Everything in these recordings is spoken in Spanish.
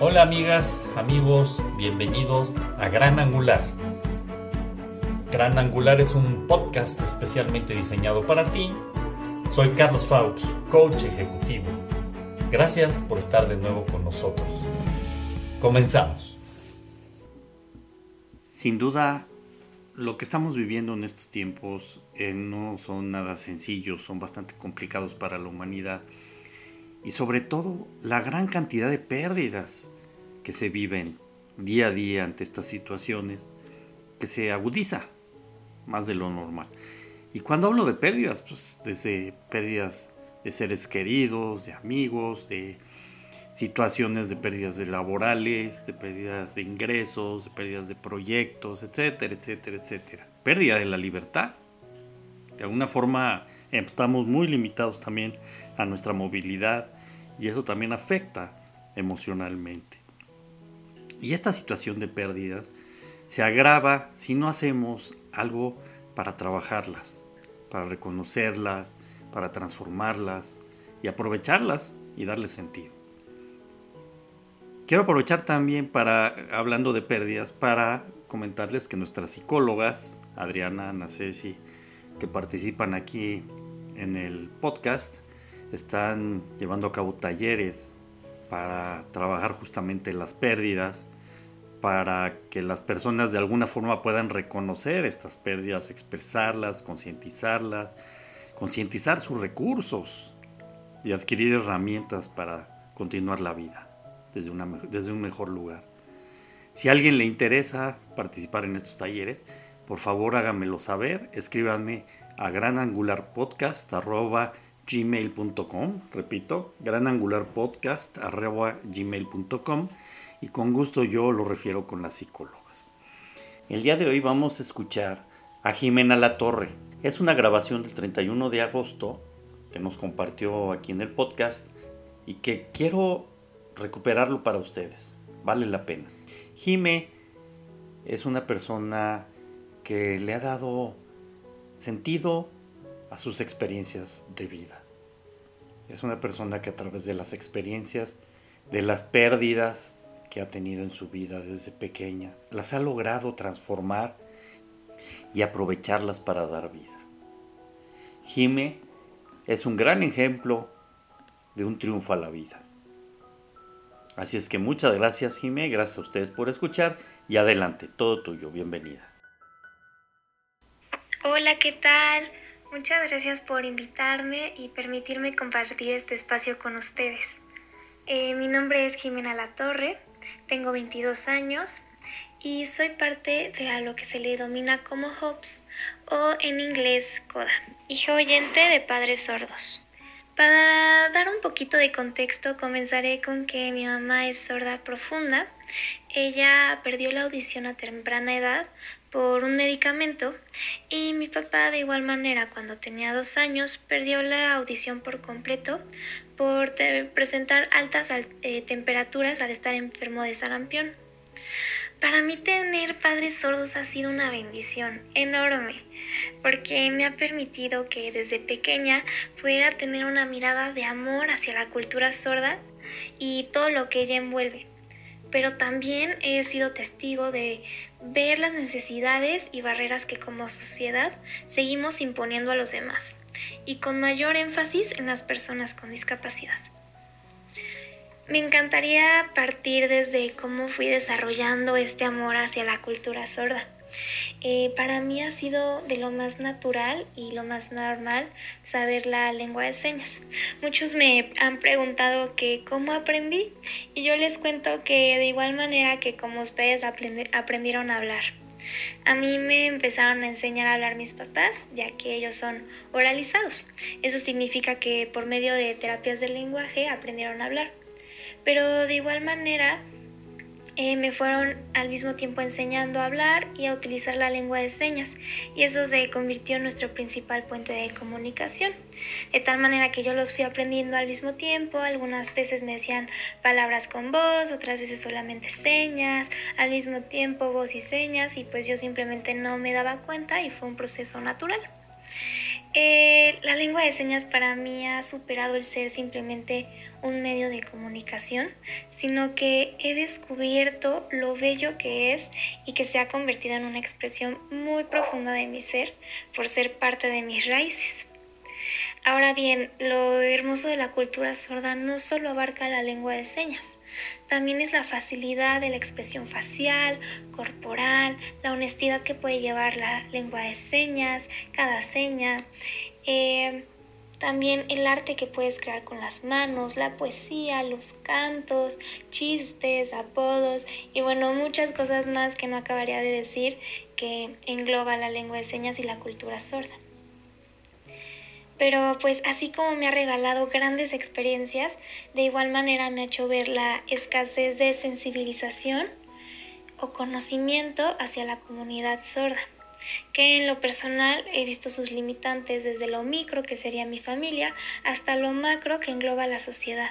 Hola amigas, amigos, bienvenidos a Gran Angular. Gran Angular es un podcast especialmente diseñado para ti. Soy Carlos Faux, coach ejecutivo. Gracias por estar de nuevo con nosotros. Comenzamos. Sin duda, lo que estamos viviendo en estos tiempos eh, no son nada sencillos, son bastante complicados para la humanidad y sobre todo la gran cantidad de pérdidas que se viven día a día ante estas situaciones que se agudiza más de lo normal. Y cuando hablo de pérdidas, pues desde pérdidas de seres queridos, de amigos, de situaciones de pérdidas de laborales, de pérdidas de ingresos, de pérdidas de proyectos, etcétera, etcétera, etcétera. Pérdida de la libertad. De alguna forma estamos muy limitados también a nuestra movilidad y eso también afecta emocionalmente. Y esta situación de pérdidas se agrava si no hacemos algo para trabajarlas, para reconocerlas, para transformarlas y aprovecharlas y darles sentido. Quiero aprovechar también para, hablando de pérdidas, para comentarles que nuestras psicólogas, Adriana, Ana Ceci, que participan aquí en el podcast, están llevando a cabo talleres para trabajar justamente las pérdidas, para que las personas de alguna forma puedan reconocer estas pérdidas, expresarlas, concientizarlas, concientizar sus recursos y adquirir herramientas para continuar la vida desde, desde un mejor lugar. Si a alguien le interesa participar en estos talleres, por favor háganmelo saber, escríbanme a granangularpodcast.gmail.com, repito, granangularpodcast.gmail.com y con gusto yo lo refiero con las psicólogas. El día de hoy vamos a escuchar a Jimena La Torre. Es una grabación del 31 de agosto que nos compartió aquí en el podcast y que quiero recuperarlo para ustedes. Vale la pena. Jime es una persona que le ha dado sentido a sus experiencias de vida. Es una persona que a través de las experiencias, de las pérdidas que ha tenido en su vida desde pequeña, las ha logrado transformar y aprovecharlas para dar vida. Jime es un gran ejemplo de un triunfo a la vida. Así es que muchas gracias Jimé, gracias a ustedes por escuchar y adelante, todo tuyo, bienvenida. Hola, ¿qué tal? Muchas gracias por invitarme y permitirme compartir este espacio con ustedes. Eh, mi nombre es Jimena La Torre, tengo 22 años y soy parte de a lo que se le domina como HOPS o en inglés CODA, hija oyente de padres sordos. Para dar un poquito de contexto, comenzaré con que mi mamá es sorda profunda. Ella perdió la audición a temprana edad por un medicamento y mi papá de igual manera cuando tenía dos años perdió la audición por completo por presentar altas eh, temperaturas al estar enfermo de sarampión. Para mí tener padres sordos ha sido una bendición enorme, porque me ha permitido que desde pequeña pudiera tener una mirada de amor hacia la cultura sorda y todo lo que ella envuelve. Pero también he sido testigo de ver las necesidades y barreras que como sociedad seguimos imponiendo a los demás, y con mayor énfasis en las personas con discapacidad. Me encantaría partir desde cómo fui desarrollando este amor hacia la cultura sorda. Eh, para mí ha sido de lo más natural y lo más normal saber la lengua de señas. Muchos me han preguntado que cómo aprendí y yo les cuento que de igual manera que como ustedes aprendieron a hablar. A mí me empezaron a enseñar a hablar mis papás, ya que ellos son oralizados. Eso significa que por medio de terapias del lenguaje aprendieron a hablar. Pero de igual manera eh, me fueron al mismo tiempo enseñando a hablar y a utilizar la lengua de señas y eso se convirtió en nuestro principal puente de comunicación. De tal manera que yo los fui aprendiendo al mismo tiempo, algunas veces me decían palabras con voz, otras veces solamente señas, al mismo tiempo voz y señas y pues yo simplemente no me daba cuenta y fue un proceso natural. Eh, la lengua de señas para mí ha superado el ser simplemente un medio de comunicación, sino que he descubierto lo bello que es y que se ha convertido en una expresión muy profunda de mi ser por ser parte de mis raíces. Ahora bien, lo hermoso de la cultura sorda no solo abarca la lengua de señas, también es la facilidad de la expresión facial, corporal, la honestidad que puede llevar la lengua de señas, cada seña, eh, también el arte que puedes crear con las manos, la poesía, los cantos, chistes, apodos y bueno, muchas cosas más que no acabaría de decir que engloba la lengua de señas y la cultura sorda. Pero pues así como me ha regalado grandes experiencias, de igual manera me ha hecho ver la escasez de sensibilización o conocimiento hacia la comunidad sorda, que en lo personal he visto sus limitantes desde lo micro, que sería mi familia, hasta lo macro, que engloba la sociedad.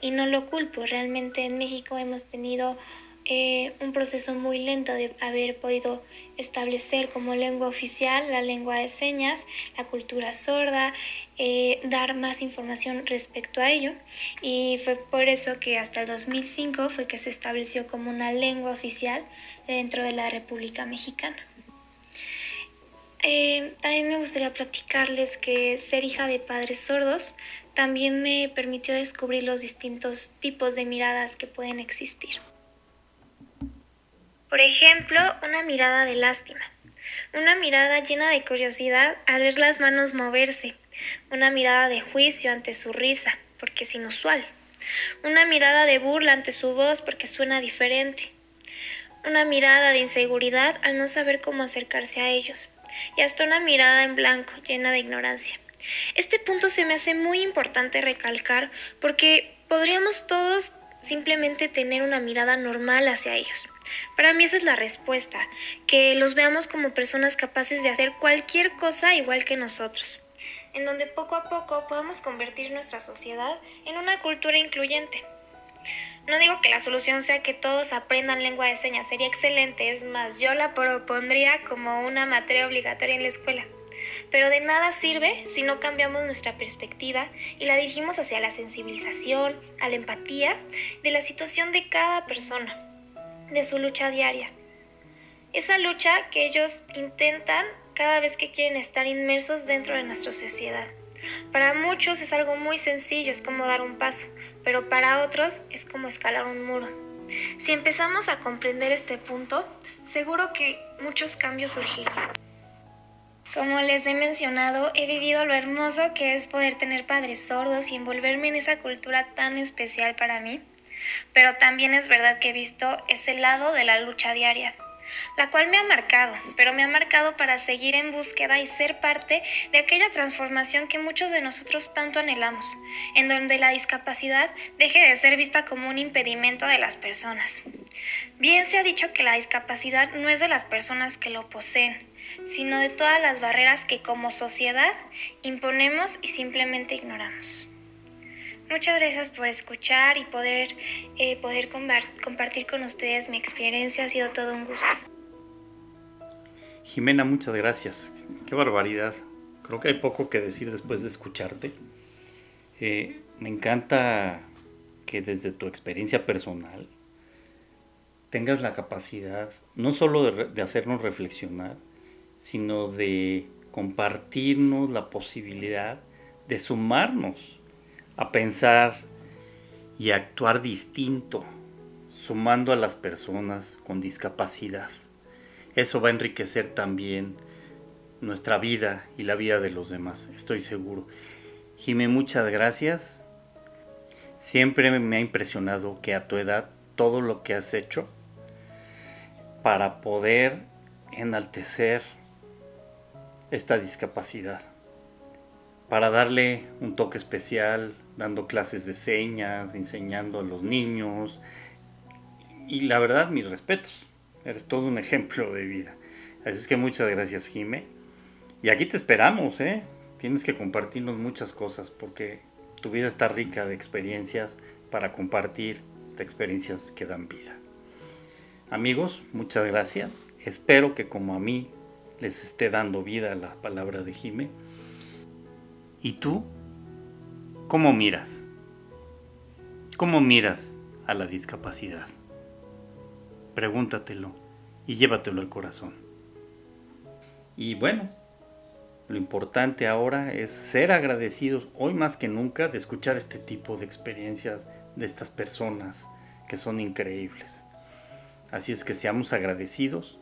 Y no lo culpo, realmente en México hemos tenido eh, un proceso muy lento de haber podido establecer como lengua oficial la lengua de señas, la cultura sorda, eh, dar más información respecto a ello y fue por eso que hasta el 2005 fue que se estableció como una lengua oficial dentro de la República Mexicana. Eh, también me gustaría platicarles que ser hija de padres sordos también me permitió descubrir los distintos tipos de miradas que pueden existir. Por ejemplo, una mirada de lástima, una mirada llena de curiosidad al ver las manos moverse, una mirada de juicio ante su risa, porque es inusual, una mirada de burla ante su voz porque suena diferente, una mirada de inseguridad al no saber cómo acercarse a ellos, y hasta una mirada en blanco llena de ignorancia. Este punto se me hace muy importante recalcar porque podríamos todos simplemente tener una mirada normal hacia ellos. Para mí esa es la respuesta, que los veamos como personas capaces de hacer cualquier cosa igual que nosotros, en donde poco a poco podamos convertir nuestra sociedad en una cultura incluyente. No digo que la solución sea que todos aprendan lengua de señas, sería excelente, es más, yo la propondría como una materia obligatoria en la escuela. Pero de nada sirve si no cambiamos nuestra perspectiva y la dirigimos hacia la sensibilización, a la empatía de la situación de cada persona de su lucha diaria. Esa lucha que ellos intentan cada vez que quieren estar inmersos dentro de nuestra sociedad. Para muchos es algo muy sencillo, es como dar un paso, pero para otros es como escalar un muro. Si empezamos a comprender este punto, seguro que muchos cambios surgirán. Como les he mencionado, he vivido lo hermoso que es poder tener padres sordos y envolverme en esa cultura tan especial para mí. Pero también es verdad que he visto ese lado de la lucha diaria, la cual me ha marcado, pero me ha marcado para seguir en búsqueda y ser parte de aquella transformación que muchos de nosotros tanto anhelamos, en donde la discapacidad deje de ser vista como un impedimento de las personas. Bien se ha dicho que la discapacidad no es de las personas que lo poseen, sino de todas las barreras que como sociedad imponemos y simplemente ignoramos. Muchas gracias por escuchar y poder, eh, poder compartir con ustedes mi experiencia. Ha sido todo un gusto. Jimena, muchas gracias. Qué barbaridad. Creo que hay poco que decir después de escucharte. Eh, me encanta que desde tu experiencia personal tengas la capacidad no solo de, de hacernos reflexionar, sino de compartirnos la posibilidad de sumarnos a pensar y actuar distinto, sumando a las personas con discapacidad. Eso va a enriquecer también nuestra vida y la vida de los demás, estoy seguro. Jimé, muchas gracias. Siempre me ha impresionado que a tu edad todo lo que has hecho para poder enaltecer esta discapacidad, para darle un toque especial, dando clases de señas, enseñando a los niños. Y la verdad, mis respetos. Eres todo un ejemplo de vida. Así es que muchas gracias, Jime. Y aquí te esperamos, ¿eh? Tienes que compartirnos muchas cosas porque tu vida está rica de experiencias para compartir de experiencias que dan vida. Amigos, muchas gracias. Espero que como a mí les esté dando vida la palabra de Jime ¿Y tú? ¿Cómo miras? ¿Cómo miras a la discapacidad? Pregúntatelo y llévatelo al corazón. Y bueno, lo importante ahora es ser agradecidos hoy más que nunca de escuchar este tipo de experiencias de estas personas que son increíbles. Así es que seamos agradecidos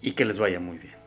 y que les vaya muy bien.